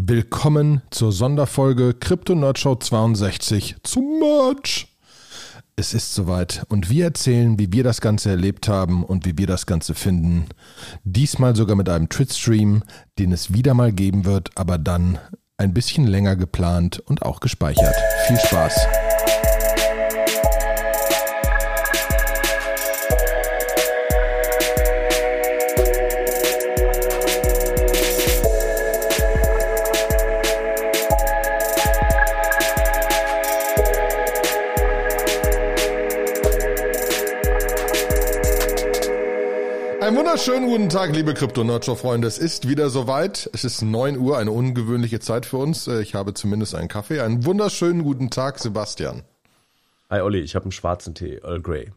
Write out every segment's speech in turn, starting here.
Willkommen zur Sonderfolge Crypto Nerdshow 62 zum Merch. Es ist soweit und wir erzählen, wie wir das Ganze erlebt haben und wie wir das Ganze finden. Diesmal sogar mit einem Twitch-Stream, den es wieder mal geben wird, aber dann ein bisschen länger geplant und auch gespeichert. Viel Spaß! Wunderschönen guten Tag, liebe Krypto-Nerdshow-Freunde. Es ist wieder soweit. Es ist neun Uhr, eine ungewöhnliche Zeit für uns. Äh, Ich habe zumindest einen Kaffee. Einen wunderschönen guten Tag, Sebastian. Hi Olli, ich habe einen schwarzen Tee, Earl Grey.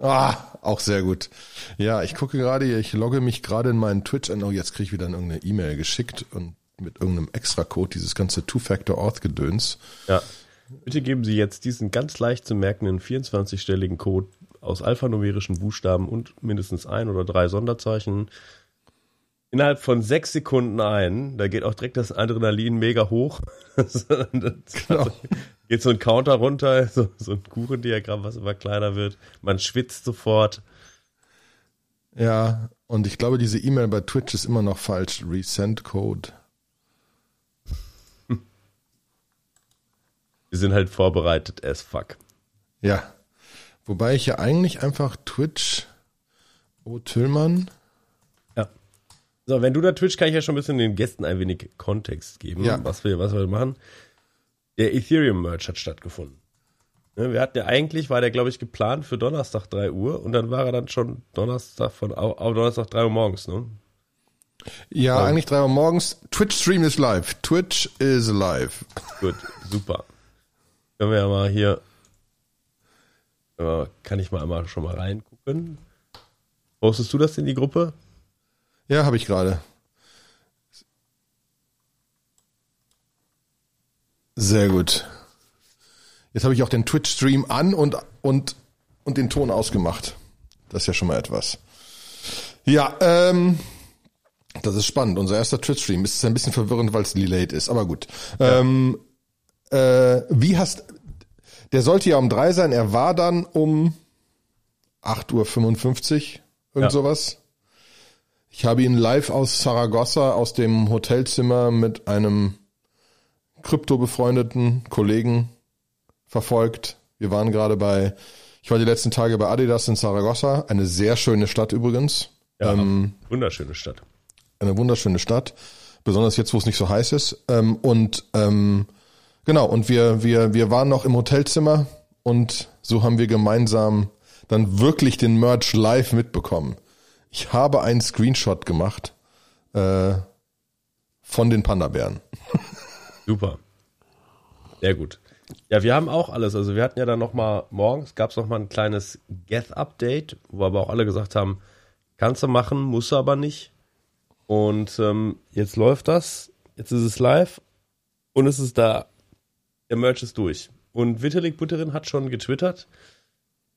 Ah, auch sehr gut. Ja, ich gucke gerade, ich logge mich gerade in meinen Twitch an. Oh, jetzt kriege ich wieder irgendeine E-Mail geschickt und mit irgendeinem Extra-Code dieses ganze Two-Factor-Auth-Gedöns. Ja. Bitte geben Sie jetzt diesen ganz leicht zu merkenden 24-stelligen Code aus alphanumerischen Buchstaben und mindestens ein oder drei Sonderzeichen innerhalb von sechs Sekunden ein. Da geht auch direkt das Adrenalin mega hoch. Das Genau. geht so ein Counter runter, so, so ein Kuchendiagramm, was immer kleiner wird. Man schwitzt sofort. Ja, und ich glaube, diese E-Mail bei Twitch ist immer noch falsch. Resend Code. Wir sind halt vorbereitet as fuck. Ja. Wobei ich ja eigentlich einfach Twitch. Oh, Tillmann. Ja. So, wenn du da Twitch, kann ich ja schon ein bisschen den Gästen ein wenig Kontext geben, Ja. was wir, was wir machen. Der Ethereum-Merch hat stattgefunden. Ne, Wir hatten ja eigentlich, war der, glaube ich, geplant für Donnerstag 3 Uhr und dann war er dann schon Donnerstag von, au- au Donnerstag 3 Uhr morgens, ne? Ja, Ja. eigentlich drei Uhr morgens. Twitch-Stream ist live. Twitch is live. Gut, super. Können wir ja mal hier, kann ich mal einmal schon mal reingucken. Postest du das in die Gruppe? Ja, habe ich gerade. Sehr gut. Jetzt habe ich auch den Twitch-Stream an und, und, und den Ton ausgemacht. Das ist ja schon mal etwas. Ja, ähm, das ist spannend. Unser erster Twitch-Stream ist ein bisschen verwirrend, weil es delayed ist, aber gut. Ähm, äh, wie hast, der sollte ja um drei sein, er war dann um 8.55 Uhr, irgend Ja. sowas. Ich habe ihn live aus Saragossa aus dem Hotelzimmer mit einem krypto-befreundeten Kollegen verfolgt. Wir waren gerade bei, ich war die letzten Tage bei Adidas in Saragossa, eine sehr schöne Stadt übrigens. Ja, Ähm, wunderschöne Stadt. eine wunderschöne Stadt, besonders jetzt, wo es nicht so heiß ist. Ähm, und ähm, genau, und wir, wir, wir waren noch im Hotelzimmer und so haben wir gemeinsam dann wirklich den Merch live mitbekommen. Ich habe einen Screenshot gemacht äh, von den Panda-Bären. Super. Sehr gut. Ja, wir haben auch alles. Also wir hatten ja dann noch mal morgens gab es noch mal ein kleines Geth-Update, wo aber auch alle gesagt haben, kannst du machen, musst du aber nicht. Und ähm, jetzt läuft das, jetzt ist es live und es ist da. Der Merch ist durch. Und Vitalik Butterin hat schon getwittert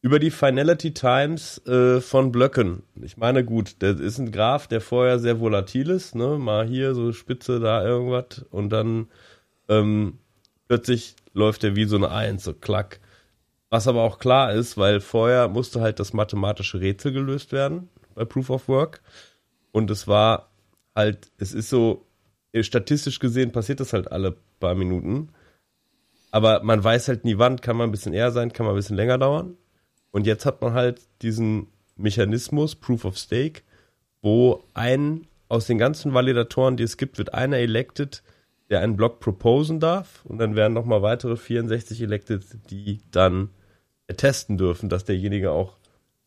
über die Finality Times äh, von Blöcken. Ich meine, gut, das ist ein Graph, der vorher sehr volatil ist, ne? Mal hier so Spitze, da irgendwas und dann ähm, plötzlich läuft der wie so eine Eins, so klack. Was aber auch klar ist, weil vorher musste halt das mathematische Rätsel gelöst werden bei Proof of Work. Und es war halt, es ist so, statistisch gesehen passiert das halt alle paar Minuten. Aber man weiß halt nie wann, kann man ein bisschen eher sein, kann man ein bisschen länger dauern. Und jetzt hat man halt diesen Mechanismus, Proof of Stake, wo ein aus den ganzen Validatoren, die es gibt, wird einer elected, der einen Block proposen darf. Und dann werden nochmal weitere 64 elected, die dann testen dürfen, dass derjenige auch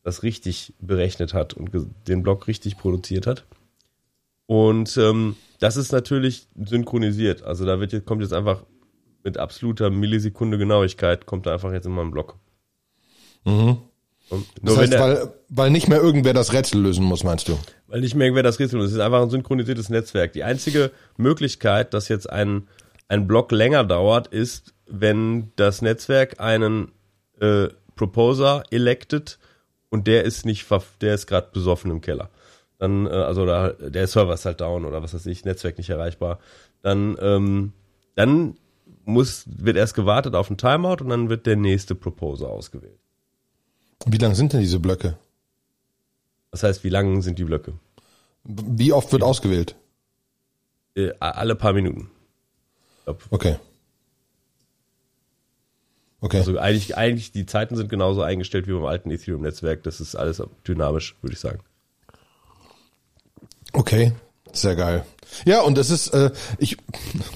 das richtig berechnet hat und den Block richtig produziert hat. Und ähm, das ist natürlich synchronisiert. Also da wird jetzt, kommt jetzt einfach mit absoluter Millisekunde Genauigkeit, kommt da einfach jetzt immer ein Block. Und Das heißt, der, weil, weil nicht mehr irgendwer das Rätsel lösen muss, meinst du? weil nicht mehr irgendwer das Rätsel löst. Es ist einfach ein synchronisiertes Netzwerk. Die einzige Möglichkeit, dass jetzt ein, ein Block länger dauert, ist, wenn das Netzwerk einen äh, Proposer elected und der ist nicht, der ist gerade besoffen im Keller. Dann, äh, also da, der Server ist halt down oder was weiß ich, Netzwerk nicht erreichbar. dann, ähm, dann muss, wird erst gewartet auf ein Timeout und dann wird der nächste Proposer ausgewählt. Wie lang sind denn diese Blöcke? Das heißt, wie lang sind die Blöcke? Wie oft wird ausgewählt? Äh, alle paar Minuten. Okay. Okay. Also eigentlich, eigentlich, die Zeiten sind genauso eingestellt wie beim alten Ethereum-Netzwerk. Das ist alles dynamisch, würde ich sagen. Okay, sehr geil. Ja, und es ist, äh, ich,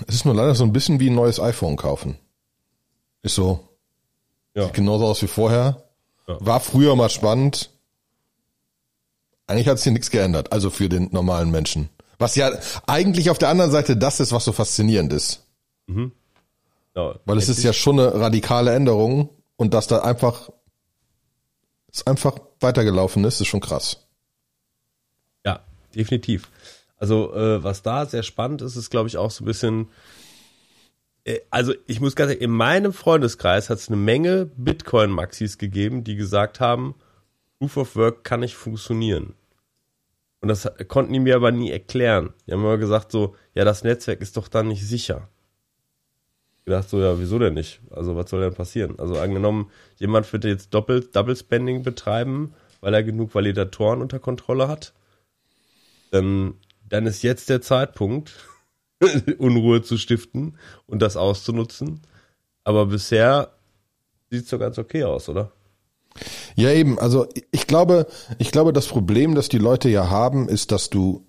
es ist nur leider so ein bisschen wie ein neues iPhone kaufen. Ist so. Ja. Sieht genauso aus wie vorher. Ja. War früher mal spannend. Eigentlich hat sich nichts geändert, also für den normalen Menschen. Was ja eigentlich auf der anderen Seite das ist, was so faszinierend ist. Mhm. Ja, Weil es ist ja schon eine radikale Änderung und dass da einfach es einfach weitergelaufen ist, ist schon krass. Ja, definitiv. Also äh, was da sehr spannend ist, ist glaube ich auch so ein bisschen äh, also ich muss ganz ehrlich, in meinem Freundeskreis hat es eine Menge Bitcoin-Maxis gegeben, die gesagt haben, Proof of Work kann nicht funktionieren. Und das konnten die mir aber nie erklären. Die haben immer gesagt so, ja, das Netzwerk ist doch dann nicht sicher. Ich gedacht so, ja, wieso denn nicht? Also was soll denn passieren? Also angenommen, jemand wird jetzt doppelt Double Spending betreiben, weil er genug Validatoren unter Kontrolle hat, dann, dann ist jetzt der Zeitpunkt, Unruhe zu stiften und das auszunutzen. Aber bisher sieht es doch ganz okay aus, oder? Ja, eben. Also ich glaube, ich glaube, das Problem, das die Leute ja haben, ist, dass du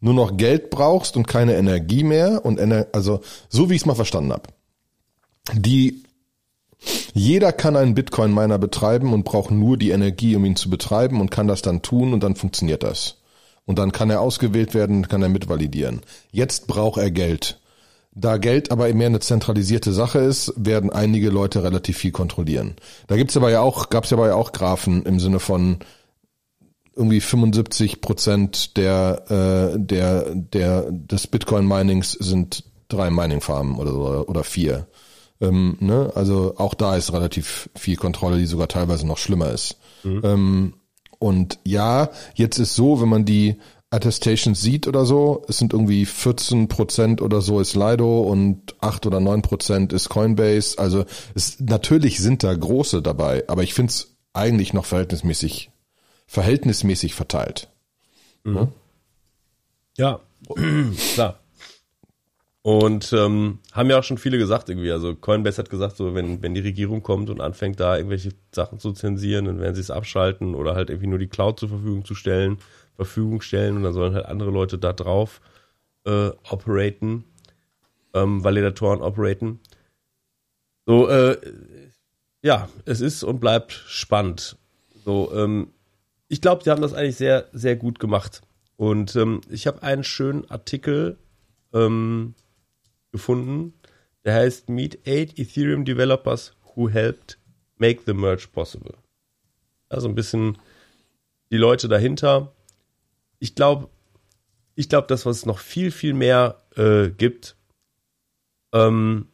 nur noch Geld brauchst und keine Energie mehr und Ener also so wie ich es mal verstanden habe. Die jeder kann einen Bitcoin Miner betreiben und braucht nur die Energie, um ihn zu betreiben und kann das dann tun und dann funktioniert das. Und dann kann er ausgewählt werden, kann er mitvalidieren. Jetzt braucht er Geld. Da Geld aber mehr eine zentralisierte Sache ist, werden einige Leute relativ viel kontrollieren. Da gibt's aber ja auch, gab's aber ja auch Graphen im Sinne von irgendwie 75 Prozent der, äh, der, der, des Bitcoin Minings sind drei Mining Farmen oder so, oder vier. Ähm, ne? Also auch da ist relativ viel Kontrolle, die sogar teilweise noch schlimmer ist. Mhm. Ähm, und ja, jetzt ist so, wenn man die Attestations sieht oder so, es sind irgendwie 14 Prozent oder so ist Lido und 8 oder 9 Prozent ist Coinbase. Also es, natürlich sind da große dabei, aber ich finde es eigentlich noch verhältnismäßig, verhältnismäßig verteilt. Mhm. Ja, klar. Und ähm, haben ja auch schon viele gesagt irgendwie, also Coinbase hat gesagt, so wenn, wenn die Regierung kommt und anfängt da irgendwelche Sachen zu zensieren, dann werden sie es abschalten oder halt irgendwie nur die Cloud zur Verfügung zu stellen. Verfügung stellen und dann sollen halt andere Leute da drauf äh, operaten, ähm, Validatoren operaten. So, äh, ja, es ist und bleibt spannend. So, ähm, ich glaube, sie haben das eigentlich sehr, sehr gut gemacht. Und ähm, ich habe einen schönen Artikel ähm, gefunden, der heißt Meet eight Ethereum Developers who helped make the merge possible. Also ein bisschen die Leute dahinter, ich glaube, ich glaube, dass was noch viel, viel mehr äh, gibt, ähm,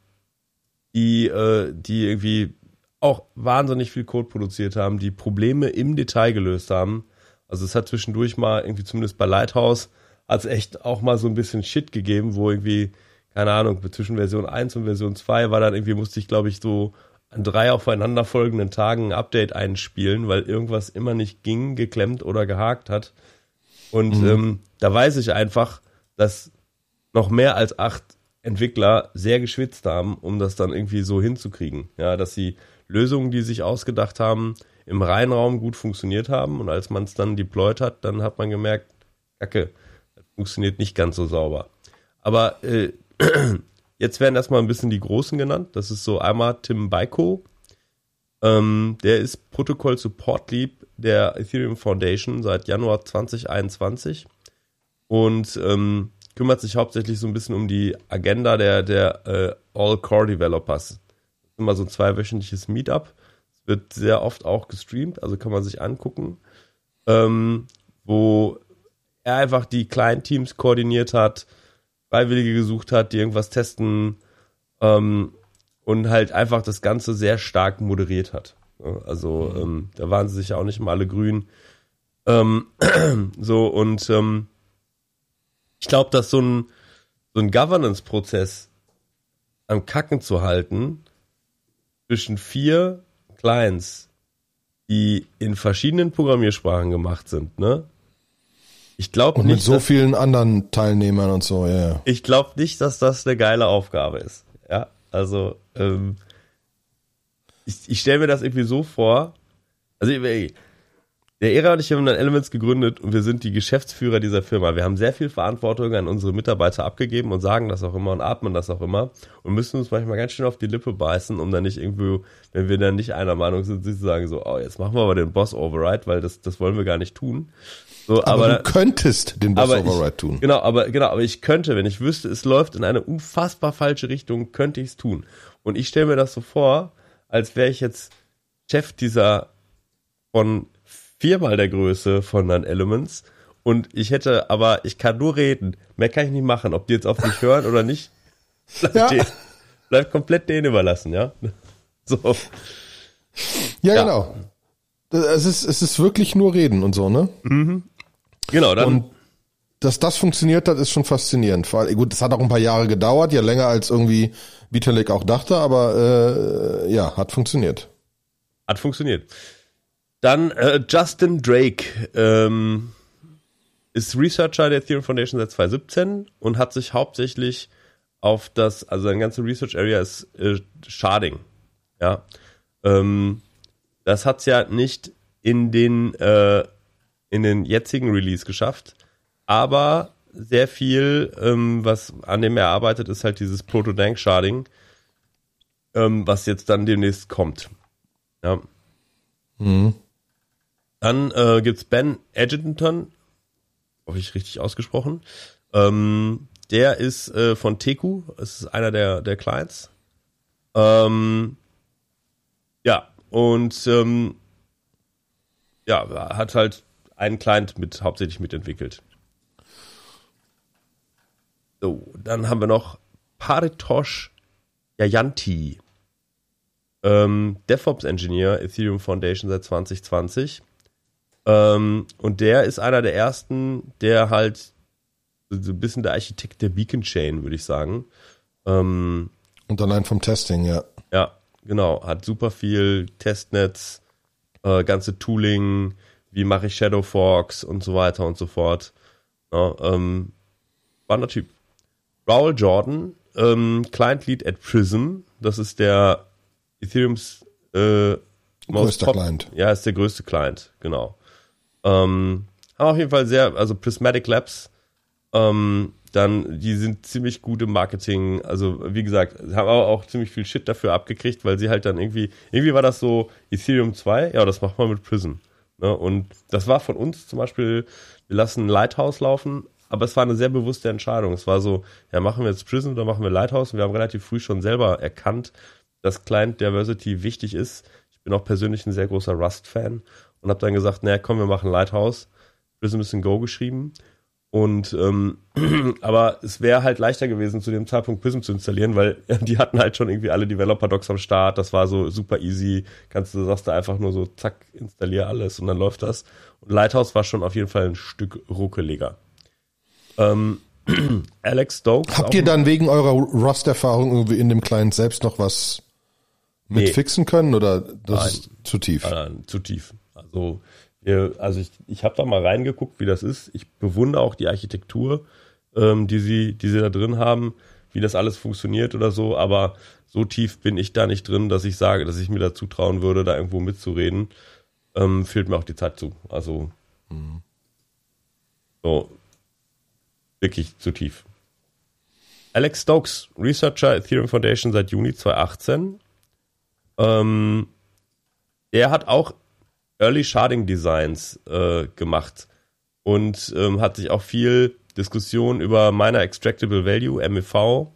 die, äh, die irgendwie auch wahnsinnig viel Code produziert haben, die Probleme im Detail gelöst haben. Also es hat zwischendurch mal irgendwie zumindest bei Lighthouse es echt auch mal so ein bisschen Shit gegeben, wo irgendwie, keine Ahnung, zwischen Version 1 und Version 2 war dann irgendwie, musste ich glaube ich so an drei aufeinanderfolgenden Tagen ein Update einspielen, weil irgendwas immer nicht ging, geklemmt oder gehakt hat. Und mhm. ähm, da weiß ich einfach, dass noch mehr als acht Entwickler sehr geschwitzt haben, um das dann irgendwie so hinzukriegen. Ja, dass die Lösungen, die sich ausgedacht haben, im Reinraum gut funktioniert haben und als man es dann deployed hat, dann hat man gemerkt, Kacke, das funktioniert nicht ganz so sauber. Aber äh, jetzt werden erstmal ein bisschen die Großen genannt. Das ist so einmal Tim Baiko, ähm, der ist Protokoll Support Lead der Ethereum Foundation seit Januar 2021 und ähm, kümmert sich hauptsächlich so ein bisschen um die Agenda der, der äh, All-Core-Developers. Das ist immer so ein zweiwöchentliches Meetup. Es wird sehr oft auch gestreamt, also kann man sich angucken, ähm, wo er einfach die kleinen Teams koordiniert hat, Freiwillige gesucht hat, die irgendwas testen ähm, und halt einfach das Ganze sehr stark moderiert hat. Also mhm. ähm, da waren sie sich ja auch nicht immer alle grün. Ähm, so und ähm, ich glaube, dass so ein so einen Governance-Prozess am Kacken zu halten zwischen vier Clients, die in verschiedenen Programmiersprachen gemacht sind, ne? Ich glaube Und nicht, mit so dass, vielen anderen Teilnehmern und so, ja. ja. ich glaube nicht, dass das eine geile Aufgabe ist. Ja, also ähm, ich, ich stelle mir das irgendwie so vor. Also ey, der Ära und ich haben dann Elements gegründet und wir sind die Geschäftsführer dieser Firma. Wir haben sehr viel Verantwortung an unsere Mitarbeiter abgegeben und sagen das auch immer und atmen das auch immer und müssen uns manchmal ganz schön auf die Lippe beißen, um dann nicht irgendwo, wenn wir dann nicht einer Meinung sind, zu sagen so, oh, jetzt machen wir aber den Boss Override, weil das, das wollen wir gar nicht tun. So, Aber, aber, du könntest den aber Override ich, tun. Genau, aber genau, aber ich könnte, wenn ich wüsste, es läuft in eine unfassbar falsche Richtung, könnte ich es tun. Und ich stelle mir das so vor, als wäre ich jetzt Chef dieser von viermal der Größe von Non Elements und ich hätte, aber ich kann nur reden. Mehr kann ich nicht machen, ob die jetzt auf mich hören oder nicht. Bleibt, Ja. denen, bleibt komplett denen überlassen, ja. So. Ja, Ja. genau. Es ist, es ist wirklich nur reden und so, ne? Genau, dann Und dass das funktioniert hat, ist schon faszinierend. Vor allem, gut, es hat auch ein paar Jahre gedauert, ja länger als irgendwie Vitalik auch dachte, aber äh, ja, hat funktioniert. Hat funktioniert. Dann äh, Justin Drake ähm, ist Researcher der Ethereum Foundation seit 2017 und hat sich hauptsächlich auf das, also seine ganze Research Area ist äh, Sharding. Ja. Ähm, das hat's ja nicht in den äh, in den jetzigen Release geschafft, aber sehr viel, ähm, was an dem er arbeitet, ist halt dieses Proto-Dank Sharding, ähm, was jetzt dann demnächst kommt. Ja. Dann äh, gibt's Ben Edgerton, hoffe ich richtig ausgesprochen. Ähm, der ist äh, von Teku, das ist einer der, der Clients. Ähm, ja, und ähm, ja, hat halt einen Client mit hauptsächlich mitentwickelt. So, dann haben wir noch Paritosh Yayanti ähm, DevOps Engineer, Ethereum Foundation seit 2020. Ähm, und der ist einer der ersten, der halt so ein bisschen der Architekt der Beacon Chain, würde ich sagen. Ähm, Und allein vom Testing, ja. ja, genau. Hat super viel Testnetz, äh, ganze Tooling, wie mache ich Shadow Forks und so weiter und so fort. Ja, ähm, spannender Typ. Raul Jordan, ähm, Client Lead at Prism. Das ist der Ethereums äh, Größter Client. Ja, ist der größte Client, genau. Ähm, haben auf jeden Fall sehr, also Prismatic Labs, ähm, dann, die sind ziemlich gut im Marketing. Also, wie gesagt, haben aber auch ziemlich viel Shit dafür abgekriegt, weil sie halt dann irgendwie, irgendwie war das so Ethereum 2, ja, das macht man mit Prism. Ne? Und das war von uns zum Beispiel, wir lassen Lighthouse laufen, aber es war eine sehr bewusste Entscheidung. Es war so, ja, machen wir jetzt Prism oder machen wir Lighthouse? Und wir haben relativ früh schon selber erkannt, dass Client Diversity wichtig ist. Ich bin auch persönlich ein sehr großer Rust-Fan und habe dann gesagt, naja, komm, wir machen Lighthouse. Prism ist in Go geschrieben. Und ähm, aber es wäre halt leichter gewesen, zu dem Zeitpunkt Prism zu installieren, weil die hatten halt schon irgendwie alle Developer-Docs am Start. Das war so super easy. Kannst du sagst du einfach nur so, zack, installier alles und dann läuft das. Und Lighthouse war schon auf jeden Fall ein Stück ruckeliger. Ähm, Alex Stokes. Habt ihr dann wegen eurer Rust-Erfahrung irgendwie in dem Client selbst noch was mit Nee. fixen können oder das Nein. ist zu tief? Nein, nein, zu tief. Also, also ich, ich habe da mal reingeguckt, wie das ist. Ich bewundere auch die Architektur, ähm, die sie, die sie da drin haben, wie das alles funktioniert oder so. Aber so tief bin ich da nicht drin, dass ich sage, dass ich mir da zutrauen würde, da irgendwo mitzureden. Ähm, fehlt mir auch die Zeit zu. Also so wirklich zu tief. Alex Stokes, Researcher Ethereum Foundation seit Juni 2018. Ähm, der hat auch Early Sharding Designs äh, gemacht und ähm, hat sich auch viel Diskussion über Miner Extractable Value, MEV.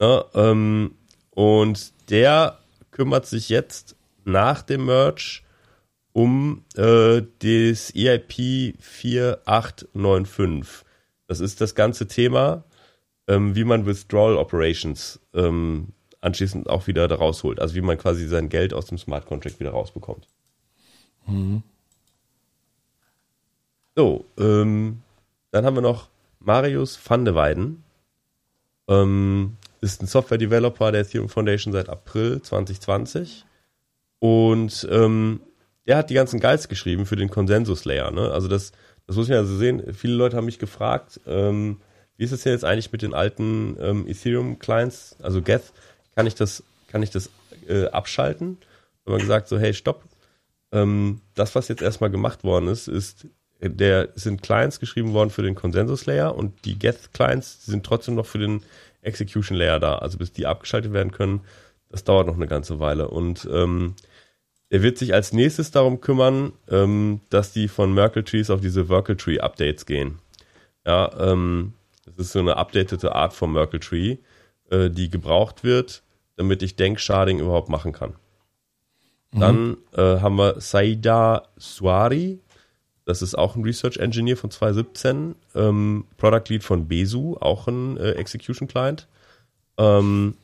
Ja, ähm, und der kümmert sich jetzt nach dem Merge um äh, das EIP 4895. Das ist das ganze Thema, ähm, wie man Withdrawal Operations ähm, anschließend auch wieder da rausholt. Also wie man quasi sein Geld aus dem Smart Contract wieder rausbekommt. So, ähm, dann haben wir noch Marius van de Weiden. Ähm, ist ein Software-Developer der Ethereum Foundation seit April 2020. Und ähm, der hat die ganzen Guides geschrieben für den Konsensus-Layer. Ne? Also das, das muss man ja so sehen. Viele Leute haben mich gefragt, ähm, wie ist es denn jetzt eigentlich mit den alten ähm, Ethereum-Clients, also Geth, kann ich das, kann ich das äh, abschalten? Da haben wir gesagt, so, hey, stopp. Ähm, das, was jetzt erstmal gemacht worden ist, ist, der sind Clients geschrieben worden für den Konsensus-Layer und die Geth-Clients sind trotzdem noch für den Execution-Layer da. Also bis die abgeschaltet werden können, das dauert noch eine ganze Weile. Und ähm, er wird sich als nächstes darum kümmern, ähm, dass die von Merkle Trees auf diese Merkle Tree Updates gehen. Ja, ähm, das ist so eine updatete Art von Merkle Tree, äh, die gebraucht wird, damit ich Denksharding überhaupt machen kann. Mhm. Dann äh, haben wir Saida Suari, das ist auch ein Research Engineer von 2017, ähm, Product Lead von Besu, auch ein äh, Execution Client. Ähm,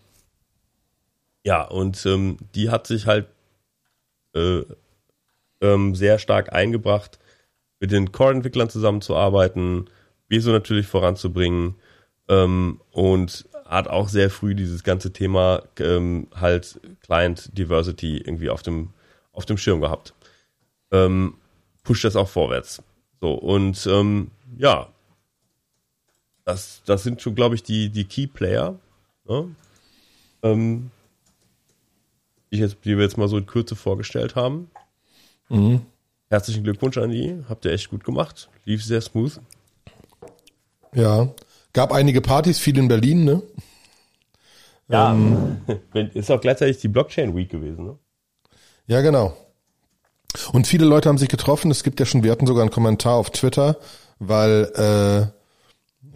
ja, und ähm, die hat sich halt äh, ähm, sehr stark eingebracht, mit den Core-Entwicklern zusammenzuarbeiten, Beso natürlich voranzubringen ähm, und hat auch sehr früh dieses ganze Thema ähm, halt Client Diversity irgendwie auf dem, auf dem Schirm gehabt. Ähm, pusht das auch vorwärts. So, und ähm, ja, das, das sind schon, glaube ich, die, die Key Player, ne? ähm, die, jetzt, die wir jetzt mal so in Kürze vorgestellt haben. Mhm. Herzlichen Glückwunsch an die. Habt ihr echt gut gemacht. Lief sehr smooth. Ja. Gab einige Partys, viel in Berlin, ne? Ja. Ähm, ist auch gleichzeitig die Blockchain Week gewesen, ne? Ja, genau. Und viele Leute haben sich getroffen. Es gibt ja schon, wir hatten sogar einen Kommentar auf Twitter, weil äh,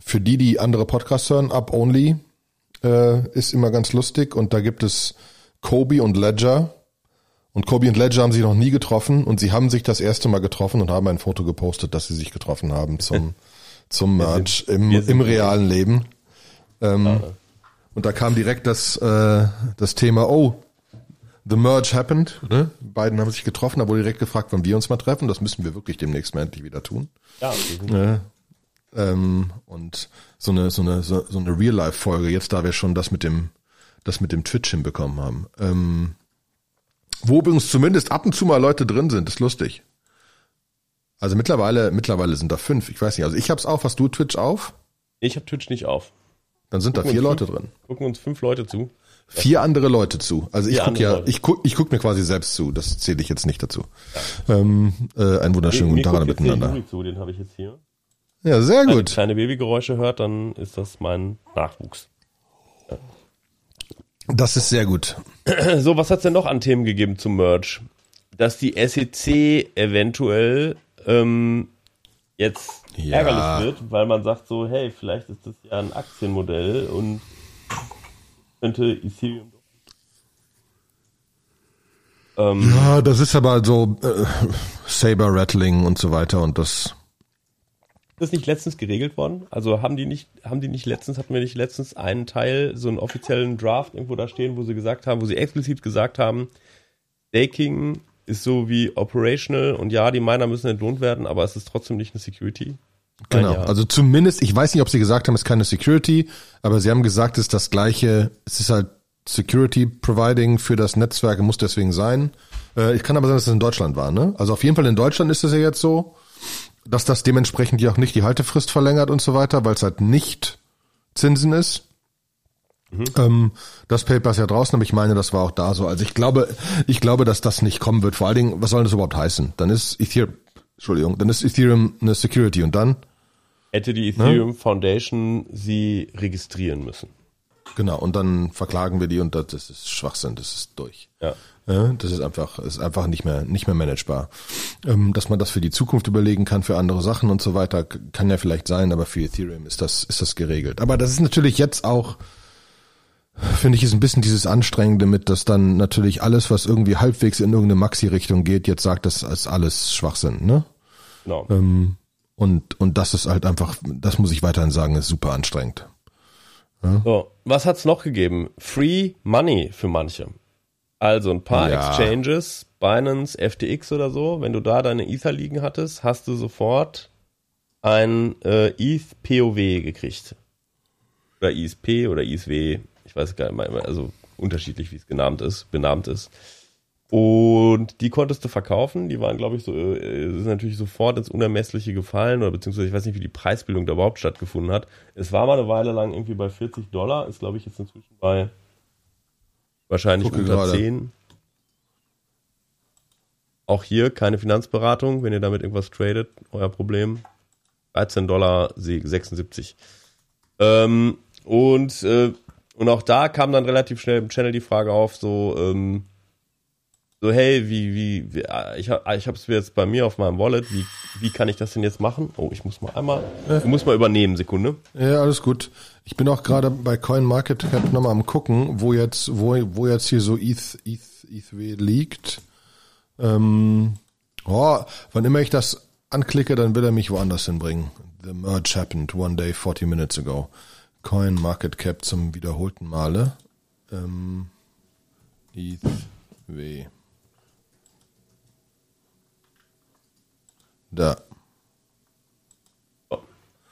für die, die andere Podcasts hören, Up Only äh, ist immer ganz lustig und da gibt es Kobe und Ledger. Und Kobe und Ledger haben sich noch nie getroffen und sie haben sich das erste Mal getroffen und haben ein Foto gepostet, dass sie sich getroffen haben zum, zum Merch im, im realen Leben. Ähm, und da kam direkt das, äh, das Thema, oh, The Merge happened. Ne? Beiden haben sich getroffen, da wurde direkt gefragt, wann wir uns mal treffen. Das müssen wir wirklich demnächst mal endlich wieder tun. Ja. Ne? Ähm, und so eine so eine so, so eine Real Life Folge. Jetzt da wir schon das mit dem das mit dem Twitch hinbekommen haben. Ähm, wo übrigens zumindest ab und zu mal Leute drin sind, ist lustig. Also mittlerweile mittlerweile sind da fünf. Ich weiß nicht. Also ich hab's auf. Hast du Twitch auf? Ich habe Twitch nicht auf. Dann sind gucken da vier Leute fünf, drin. Gucken uns fünf Leute zu. Vier andere Leute zu. Also ich gucke ja, ich guck, ich guck mir quasi selbst zu. Das zähle ich jetzt nicht dazu. Ja. Ähm, äh, einen wunderschönen guten Tag miteinander. Juri zu, den habe ich jetzt hier. Ja, sehr gut. Wenn ihr kleine Babygeräusche hört, dann ist das mein Nachwuchs. Ja. Das ist sehr gut. So, was hat's denn noch an Themen gegeben zum Merch? Dass die SEC eventuell ähm, jetzt ja. ärgerlich wird, weil man sagt so, hey, vielleicht ist das ja ein Aktienmodell und könnte Ethereum ähm, ja, das ist aber so äh, Saber Rattling und so weiter und das. Ist das nicht letztens geregelt worden? Also haben die nicht, haben die nicht letztens, hatten wir nicht letztens einen Teil, so einen offiziellen Draft irgendwo da stehen, wo sie gesagt haben, wo sie explizit gesagt haben, Staking ist so wie operational und ja, die Miner müssen entlohnt werden, aber es ist trotzdem nicht eine Security. Genau, also zumindest, ich weiß nicht, ob sie gesagt haben, es ist keine Security, aber sie haben gesagt, es ist das gleiche, es ist halt Security Providing für das Netzwerk, muss deswegen sein. Äh, ich kann aber sagen, dass es in Deutschland war, ne? Also auf jeden Fall in Deutschland ist es ja jetzt so, dass das dementsprechend ja auch nicht die Haltefrist verlängert und so weiter, weil es halt nicht Zinsen ist. Mhm. Ähm, das Paper ist ja draußen, aber ich meine, das war auch da so. Also ich glaube, ich glaube, dass das nicht kommen wird. Vor allen Dingen, was soll das überhaupt heißen? Dann ist Ethereum, Entschuldigung, dann ist Ethereum eine Security und dann? Hätte die Ethereum ne? Foundation sie registrieren müssen. Genau, und dann verklagen wir die und das, ist Schwachsinn, das ist durch. Ja. ja das ist einfach, ist einfach nicht mehr, nicht mehr managebar. Ähm, dass man das für die Zukunft überlegen kann, für andere Sachen und so weiter, kann ja vielleicht sein, aber für Ethereum ist das, ist das geregelt. Aber das ist natürlich jetzt auch, finde ich, ist ein bisschen dieses Anstrengende mit, dass dann natürlich alles, was irgendwie halbwegs in irgendeine Maxi-Richtung geht, jetzt sagt, das ist alles Schwachsinn, ne? Genau. Ähm, und, und das ist halt einfach, das muss ich weiterhin sagen, ist super anstrengend. Ja? So, was hat's noch gegeben? Free Money für manche. Also ein paar ja. Exchanges, Binance, FTX oder so, wenn du da deine Ether liegen hattest, hast du sofort ein äh, ETH POW gekriegt. oder ISP oder ISW, ich weiß gar nicht mehr, also unterschiedlich, wie es genannt ist, benannt ist. Und die konntest du verkaufen. Die waren, glaube ich, so, äh, sind natürlich sofort ins Unermessliche gefallen oder beziehungsweise ich weiß nicht, wie die Preisbildung da überhaupt stattgefunden hat. Es war mal eine Weile lang irgendwie bei 40 Dollar, ist, glaube ich, jetzt inzwischen bei wahrscheinlich Gucke unter gerade. 10. Auch hier keine Finanzberatung, wenn ihr damit irgendwas tradet, euer Problem. 13 Dollar 76. Ähm, und, äh, und auch da kam dann relativ schnell im Channel die Frage auf, so, ähm, so hey, wie, wie, wie äh, ich, hab- ich habe es jetzt bei mir auf meinem Wallet, wie, wie kann ich das denn jetzt machen? Oh, ich muss mal einmal, ich muss mal übernehmen, Sekunde. Ja, alles gut. Ich bin auch gerade bei CoinMarketCap nochmal am gucken, wo jetzt, wo, wo jetzt hier so ETH, ETH, ETHW liegt. Ähm, oh, wann immer ich das anklicke, dann will er mich woanders hinbringen. The merge happened one day 40 minutes ago. CoinMarketCap zum wiederholten Male. Ähm, ETHW. Da.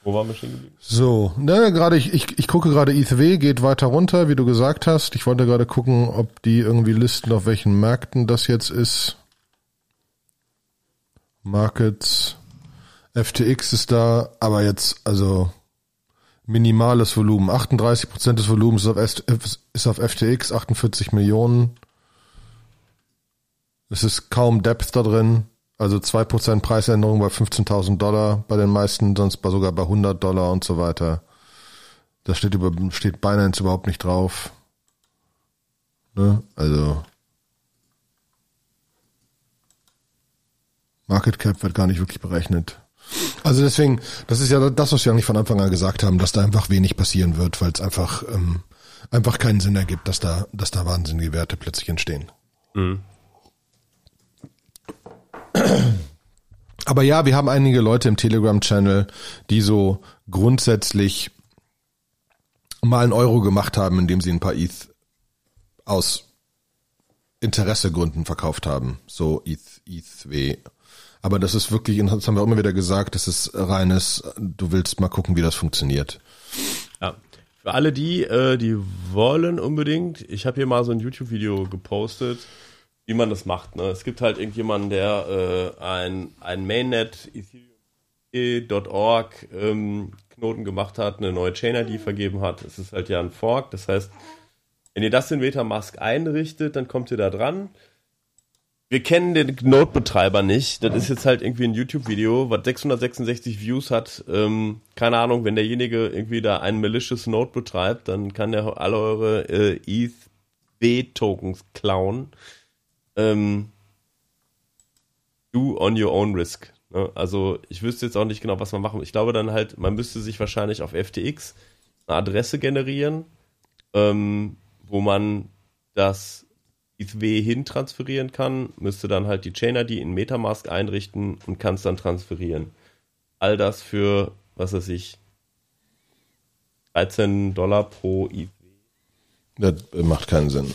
Wo waren wir stehen geblieben? So, ne, gerade ich, ich, ich gucke gerade ETHW, geht weiter runter, wie du gesagt hast. Ich wollte gerade gucken, ob die irgendwie listen, auf welchen Märkten das jetzt ist. Markets, FTX ist da, aber jetzt, also minimales Volumen. 38 Prozent des Volumens ist auf, FTX, 48 Millionen. Es ist kaum Depth da drin. Also 2% Preisänderung bei 15.000 Dollar bei den meisten, sonst sogar bei 100 Dollar und so weiter. Da steht, über, steht Binance überhaupt nicht drauf. Ne? Also Market Cap wird gar nicht wirklich berechnet. Also deswegen, das ist ja das, was wir eigentlich von Anfang an gesagt haben, dass da einfach wenig passieren wird, weil es einfach ähm, einfach keinen Sinn ergibt, dass da dass da wahnsinnige Werte plötzlich entstehen. Aber ja, wir haben einige Leute im Telegram-Channel, die so grundsätzlich mal einen Euro gemacht haben, indem sie ein paar ETH aus Interessegründen verkauft haben. So ETH, ETHW. Aber das ist wirklich, das haben wir auch immer wieder gesagt, das ist reines, du willst mal gucken, wie das funktioniert. Ja. Für alle die, äh, die wollen unbedingt, ich habe hier mal so ein YouTube-Video gepostet, wie man das macht. Ne? Es gibt halt irgendjemanden, der äh, ein, ein Mainnet Ethereum.org ähm, Knoten gemacht hat, eine neue Chain-ID vergeben hat. Es ist halt ja ein Fork. Das heißt, wenn ihr das in Metamask einrichtet, dann kommt ihr da dran. Wir kennen den Node-Betreiber nicht. Das ist jetzt halt irgendwie ein YouTube-Video, was 666 Views hat. Ähm, keine Ahnung, wenn derjenige irgendwie da einen malicious Node betreibt, dann kann der alle eure äh, ETH-B-Tokens klauen. Ähm, do on your own risk. Ne? Also ich wüsste jetzt auch nicht genau, was man machen. Ich glaube dann halt, man müsste sich wahrscheinlich auf FTX eine Adresse generieren, ähm, wo man das ETHW hin transferieren kann, müsste dann halt die Chain-ID in Metamask einrichten und kann es dann transferieren. All das für, was weiß ich, 13 Dollar pro ETHW. Das macht keinen Sinn.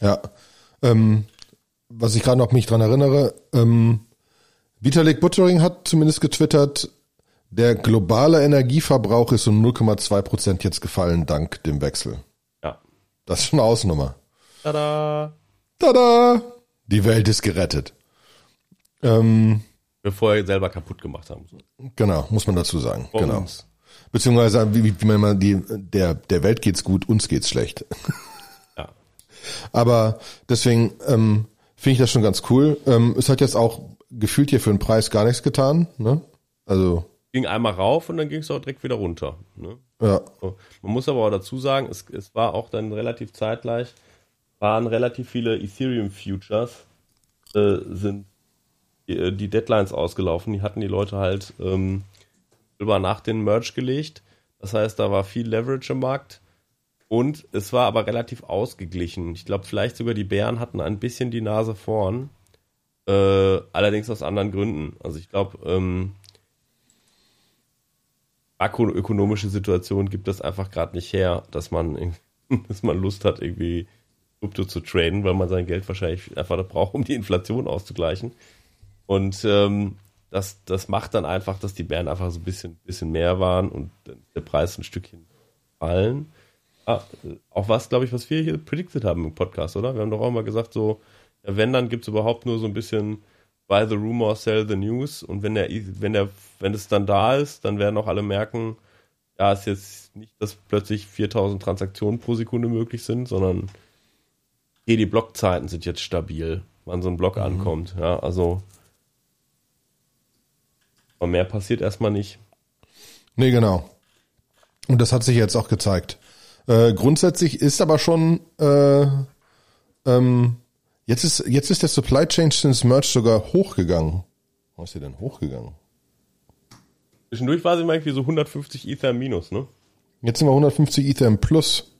Ja. Ähm, was ich gerade noch mich dran erinnere, ähm, Vitalik Buttering hat zumindest getwittert, der globale Energieverbrauch ist um 0,2 Prozent jetzt gefallen dank dem Wechsel. Ja. Das ist schon eine Ausnummer. Tada! Tada! Die Welt ist gerettet. Ähm, Bevor wir selber kaputt gemacht haben. genau, muss man dazu sagen. Bei genau. uns. Beziehungsweise, wie, wie man mal die, der, der Welt geht's gut, uns geht's schlecht. Ja. Aber deswegen ähm, finde ich das schon ganz cool. Ähm, es hat jetzt auch gefühlt hier für den Preis gar nichts getan. Ne? Also, Ging einmal rauf und dann ging es auch direkt wieder runter. Ne? ja. Man muss aber auch dazu sagen, es, es war auch dann relativ zeitgleich, waren relativ viele Ethereum Futures, äh, sind die, die Deadlines ausgelaufen. Die hatten die Leute halt ähm, über nach den Merge gelegt. Das heißt, da war viel Leverage im Markt. Und es war aber relativ ausgeglichen. Ich glaube, vielleicht sogar die Bären hatten ein bisschen die Nase vorn. Äh, allerdings aus anderen Gründen. Also ich glaube, ähm, makroökonomische Situation gibt das einfach gerade nicht her, dass man, dass man Lust hat, irgendwie Krypto zu traden, weil man sein Geld wahrscheinlich einfach braucht, um die Inflation auszugleichen. Und ähm, das, das macht dann einfach, dass die Bären einfach so ein bisschen, bisschen mehr waren und der Preis ein Stückchen fallen. Ah, auch was, glaube ich, was wir hier predicted haben im Podcast, oder? Wir haben doch auch mal gesagt, so, ja, wenn, dann gibt es überhaupt nur so ein bisschen buy the rumor, sell the news. Und wenn der, wenn der, wenn es dann da ist, dann werden auch alle merken, ja, ist jetzt nicht, dass plötzlich 4000 Transaktionen pro Sekunde möglich sind, sondern hier die Blockzeiten sind jetzt stabil, wann so ein Block mhm. ankommt. Ja, also aber mehr passiert erstmal nicht. Nee, genau. Und das hat sich jetzt auch gezeigt. Äh, grundsätzlich ist aber schon äh, ähm, jetzt ist jetzt ist der Supply Chain since Merge sogar hochgegangen. Was ist der denn hochgegangen? Zwischendurch war sie mal irgendwie so 150 Ether minus, ne? Jetzt sind wir 150 Ether im Plus.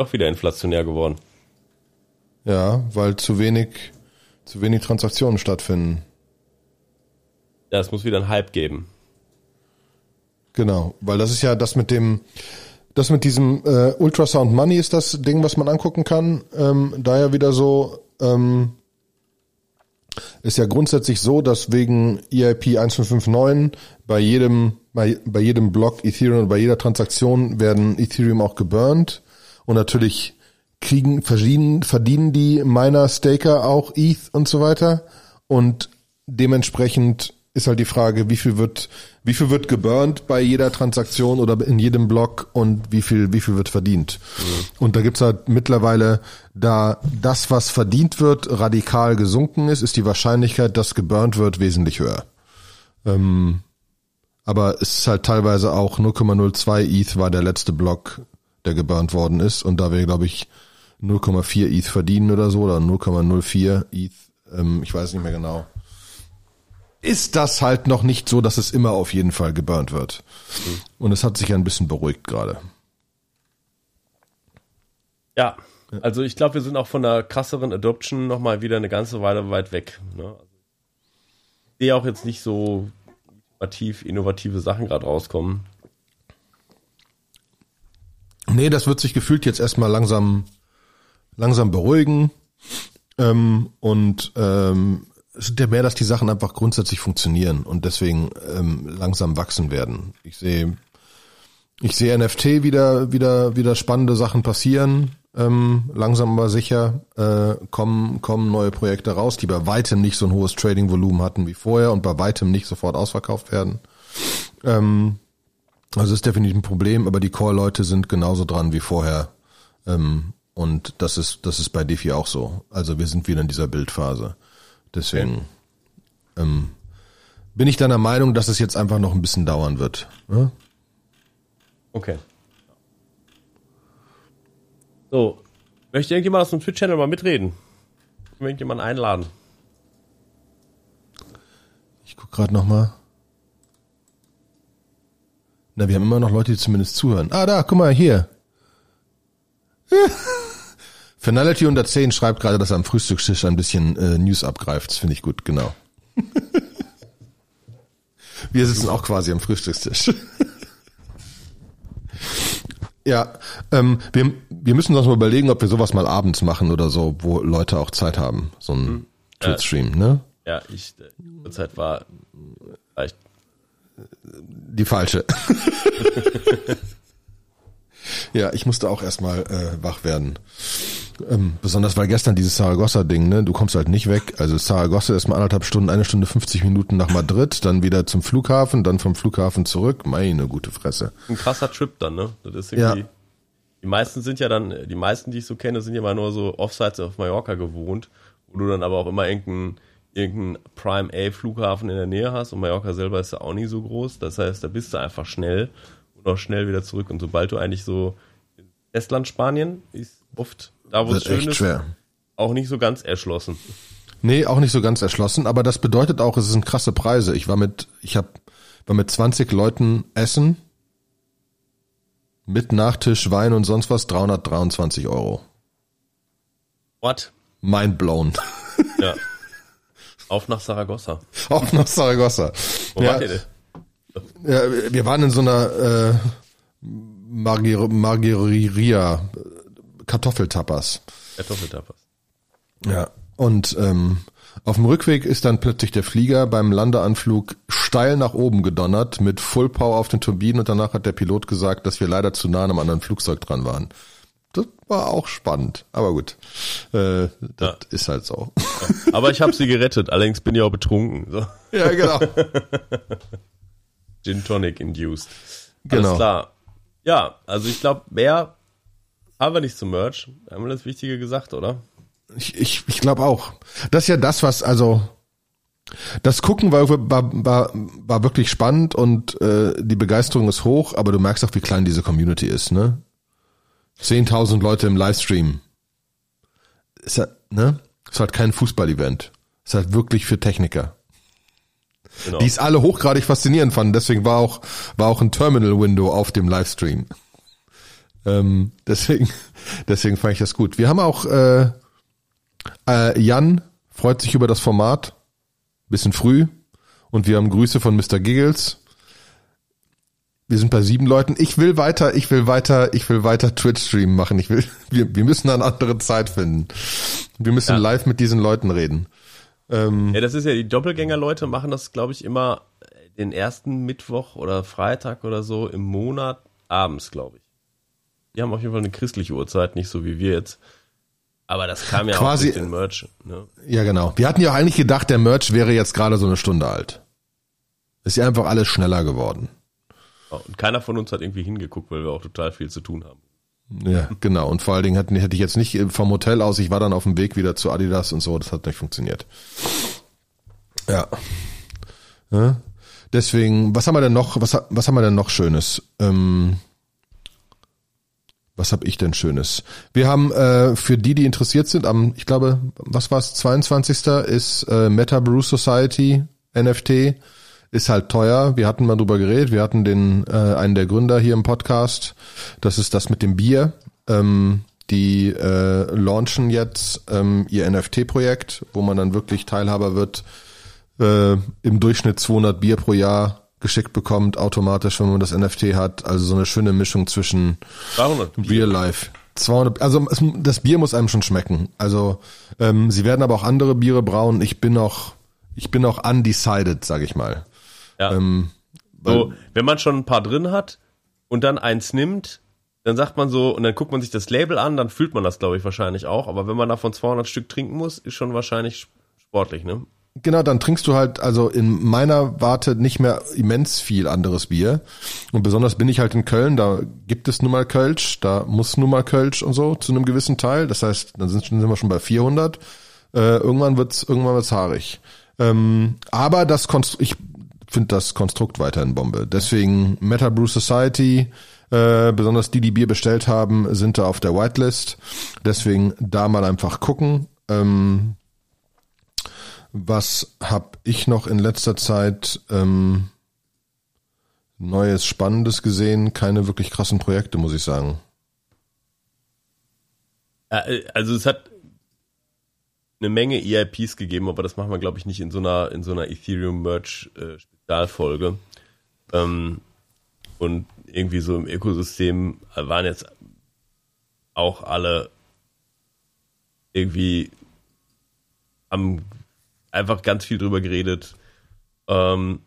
Doch wieder inflationär geworden. Ja, weil zu wenig zu wenig Transaktionen stattfinden. Ja, es muss wieder einen Hype geben. Genau, weil das ist ja das mit dem, das mit diesem äh, Ultrasound Money ist das Ding, was man angucken kann. Ähm, da ja wieder so, ähm, ist ja grundsätzlich so, dass wegen EIP 1559 bei jedem, bei, bei jedem Block Ethereum, bei jeder Transaktion werden Ethereum auch geburnt und natürlich kriegen, verdienen, verdienen die Miner, Staker auch ETH und so weiter und dementsprechend ist halt die Frage, wie viel wird, wie viel wird geburnt bei jeder Transaktion oder in jedem Block und wie viel, wie viel wird verdient. Mhm. Und da gibt's halt mittlerweile, da das, was verdient wird, radikal gesunken ist, ist die Wahrscheinlichkeit, dass geburnt wird, wesentlich höher. Ähm, aber es ist halt teilweise auch 0,02 ETH war der letzte Block, der geburnt worden ist. Und da wir, glaube ich, 0,4 ETH verdienen oder so, oder 0,04 ETH, ähm, ich weiß nicht mehr genau ist das halt noch nicht so, dass es immer auf jeden Fall geburnt wird. Mhm. Und es hat sich ein bisschen beruhigt gerade. Ja, also ich glaube, wir sind auch von der krasseren Adoption nochmal wieder eine ganze Weile weit weg. Ne? Ich sehe auch jetzt nicht so innovativ, innovative Sachen gerade rauskommen. Nee, das wird sich gefühlt jetzt erstmal langsam, langsam beruhigen. Ähm, und ähm, es ist ja mehr, dass die Sachen einfach grundsätzlich funktionieren und deswegen ähm, langsam wachsen werden. Ich sehe, ich sehe NFT wieder, wieder, wieder spannende Sachen passieren. Ähm, langsam aber sicher äh, kommen, kommen neue Projekte raus, die bei weitem nicht so ein hohes Trading-Volumen hatten wie vorher und bei weitem nicht sofort ausverkauft werden. Ähm, also ist definitiv ein Problem, aber die Core-Leute sind genauso dran wie vorher. Ähm, und das ist, das ist bei DeFi auch so. Also wir sind wieder in dieser Bildphase. Deswegen ähm, bin ich deiner Meinung, dass es jetzt einfach noch ein bisschen dauern wird. Ja? Okay. So, möchte irgendjemand aus dem Twitch-Channel mal mitreden? Möchte jemanden einladen. Ich guck gerade noch mal. Na, wir haben immer noch Leute, die zumindest zuhören. Ah, da, guck mal, hier. Finality 110 schreibt gerade, dass er am Frühstückstisch ein bisschen äh, News abgreift. Das finde ich gut, genau. Wir sitzen auch quasi am Frühstückstisch. ja, ähm, wir, wir müssen uns mal überlegen, ob wir sowas mal abends machen oder so, wo Leute auch Zeit haben. So ein hm. Twitch-Stream, ne? Ja, ich, die Zeit war vielleicht die falsche. ja, ich musste auch erstmal äh, wach werden. Ähm, besonders weil gestern dieses Saragossa-Ding, ne, du kommst halt nicht weg. Also Saragossa ist mal anderthalb Stunden, eine Stunde 50 Minuten nach Madrid, dann wieder zum Flughafen, dann vom Flughafen zurück. Meine gute Fresse. Ein krasser Trip dann, ne? Das ist irgendwie, ja. Die meisten sind ja dann, die meisten, die ich so kenne, sind ja mal nur so Offsites auf Mallorca gewohnt, wo du dann aber auch immer irgendeinen irgendeinen Prime A Flughafen in der Nähe hast und Mallorca selber ist ja auch nicht so groß. Das heißt, da bist du einfach schnell und auch schnell wieder zurück. Und sobald du eigentlich so Estland, Spanien ist oft da, wo es schön ist, schwer. auch nicht so ganz erschlossen. Nee, auch nicht so ganz erschlossen, aber das bedeutet auch, es sind krasse Preise. Ich war mit, ich hab, war mit 20 Leuten essen, mit Nachtisch, Wein und sonst was, 323 Euro. What? Mind blown. Ja. Auf nach Saragossa. Auf nach Saragossa. Wo ja. Ja, wir waren in so einer äh, Marger Margeria Kartoffeltapas. Kartoffeltapas. Ja. Und ähm, Auf dem Rückweg ist dann plötzlich der Flieger beim Landeanflug steil nach oben gedonnert mit Full Power auf den Turbinen und danach hat der Pilot gesagt, dass wir leider zu nah an einem anderen Flugzeug dran waren. War auch spannend, aber gut, äh, das ja. ist halt so. Aber ich habe sie gerettet, allerdings bin ich auch betrunken. So. Ja, genau. Gin Tonic induced. Alles genau. klar. Ja, also ich glaube, mehr haben wir nicht zum Merch. Haben wir das Wichtige gesagt, oder? Ich, ich, ich glaube auch. Das ist ja das, was, also, das Gucken war, war, war, war wirklich spannend und äh, die Begeisterung ist hoch, aber du merkst auch, wie klein diese Community ist, ne? 10.000 Leute im Livestream. Ist halt, ne? Ist halt kein Fußball-Event. Ist halt wirklich für Techniker. Genau. Die es alle hochgradig faszinierend fanden. Deswegen war auch, war auch ein Terminal-Window auf dem Livestream. Ähm, deswegen, deswegen fand ich das gut. Wir haben auch äh, äh, Jan freut sich über das Format. Bisschen früh. Und wir haben Grüße von Mr. Giggles. Wir sind bei sieben Leuten. Ich will weiter, ich will weiter, ich will weiter Twitch-Stream machen. Ich will, wir, wir müssen eine andere Zeit finden. Wir müssen ja. live mit diesen Leuten reden. Ähm, ja, das ist ja, die Doppelgänger-Leute machen das, glaube ich, immer den ersten Mittwoch oder Freitag oder so im Monat abends, glaube ich. Die haben auf jeden Fall eine christliche Uhrzeit, nicht so wie wir jetzt. Aber das kam ja Quasi, auch durch den Merch. Ne? Ja, genau. Wir hatten ja eigentlich gedacht, der Merch wäre jetzt gerade so eine Stunde alt. Ist ja einfach alles schneller geworden. Und keiner von uns hat irgendwie hingeguckt, weil wir auch total viel zu tun haben. Ja, genau. Und vor allen Dingen hätte, hätte ich jetzt nicht vom Hotel aus, ich war dann auf dem Weg wieder zu Adidas und so, das hat nicht funktioniert. Ja. ja. Deswegen, was haben wir denn noch, was, was haben wir denn noch Schönes? Ähm, was habe ich denn Schönes? Wir haben äh, für die, die interessiert sind, am, ich glaube, was war es, 22. ist äh, Meta Brew Society NFT. Ist halt teuer. Wir hatten mal drüber geredet. Wir hatten den äh, einen der Gründer hier im Podcast. Das ist das mit dem Bier. Ähm, die äh, launchen jetzt ähm, ihr NFT-Projekt, wo man dann wirklich Teilhaber wird. Äh, Im Durchschnitt 200 Bier pro Jahr geschickt bekommt, automatisch, wenn man das NFT hat. Also so eine schöne Mischung zwischen Real Life. 200, also es, das Bier muss einem schon schmecken. Also ähm, sie werden aber auch andere Biere brauen. Ich bin noch, ich bin noch undecided, sag ich mal. Ja. Ähm, so, wenn man schon ein paar drin hat und dann eins nimmt, dann sagt man so, und dann guckt man sich das Label an, dann fühlt man das, glaube ich, wahrscheinlich auch. Aber wenn man davon 200 Stück trinken muss, ist schon wahrscheinlich sportlich, ne? Genau, dann trinkst du halt also in meiner Warte nicht mehr immens viel anderes Bier. Und besonders bin ich halt in Köln, da gibt es nun mal Kölsch, da muss nun mal Kölsch und so zu einem gewissen Teil. Das heißt, dann sind, sind wir schon bei 400. Äh, irgendwann wird's irgendwann wird's haarig. Ähm, aber das Konstrukt, ich finde das Konstrukt weiterhin Bombe. Deswegen Meta Brew Society, äh, besonders die, die Bier bestellt haben, sind da auf der Whitelist. Deswegen da mal einfach gucken. Ähm, was habe ich noch in letzter Zeit ähm, Neues, Spannendes gesehen? Keine wirklich krassen Projekte, muss ich sagen. Äh, also es hat eine Menge EIPs gegeben, aber das machen wir, glaube ich, nicht in so einer, in so einer Ethereum Merch äh, Spezialfolge. Ähm, und irgendwie so im Ökosystem waren jetzt auch alle irgendwie am einfach ganz viel drüber geredet. Ähm,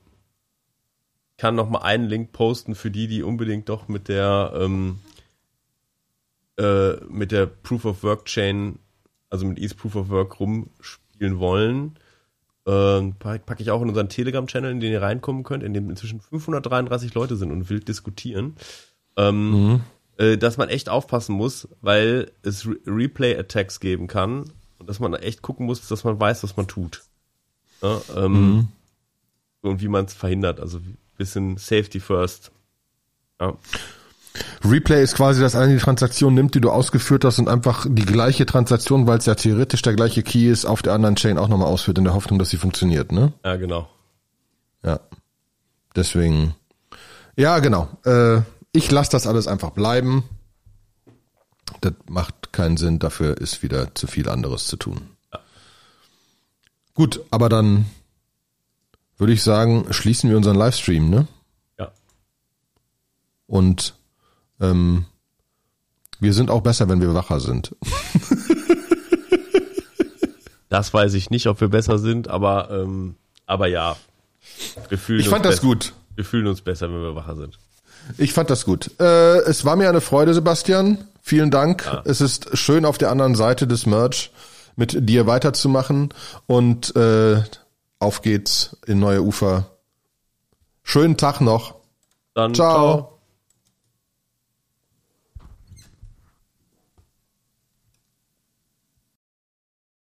kann noch mal einen Link posten für die, die unbedingt doch mit der ähm, äh, mit der Proof of Work Chain, also mit Ease Proof of Work rumspielen wollen. Ähm, packe ich auch in unseren Telegram-Channel, in den ihr reinkommen könnt, in dem inzwischen 533 Leute sind und wild diskutieren. Ähm, mhm. äh, dass man echt aufpassen muss, weil es Re Replay-Attacks geben kann und dass man echt gucken muss, dass man weiß, was man tut. Ja, ähm, mhm. Und wie man es verhindert. Also ein bisschen Safety first. Ja. Replay ist quasi, dass eine die Transaktion nimmt, die du ausgeführt hast und einfach die gleiche Transaktion, weil es ja theoretisch der gleiche Key ist, auf der anderen Chain auch nochmal ausführt, in der Hoffnung, dass sie funktioniert, ne? Ja, genau. Ja. Deswegen. Ja, genau. Äh, ich lasse das alles einfach bleiben. Das macht keinen Sinn, dafür ist wieder zu viel anderes zu tun. Gut, aber dann würde ich sagen, schließen wir unseren Livestream, ne? Ja. Und ähm, wir sind auch besser, wenn wir wacher sind. Das weiß ich nicht, ob wir besser sind, aber, ähm, aber ja. Wir fühlen Ich fand das besser. gut. Wir fühlen uns besser, wenn wir wacher sind. Ich fand das gut. Äh, es war mir eine Freude, Sebastian. Vielen Dank. Es ist schön auf der anderen Seite des Merch mit dir weiterzumachen und äh, auf geht's in neue Ufer. Schönen Tag noch. Dann Ciao. ciao.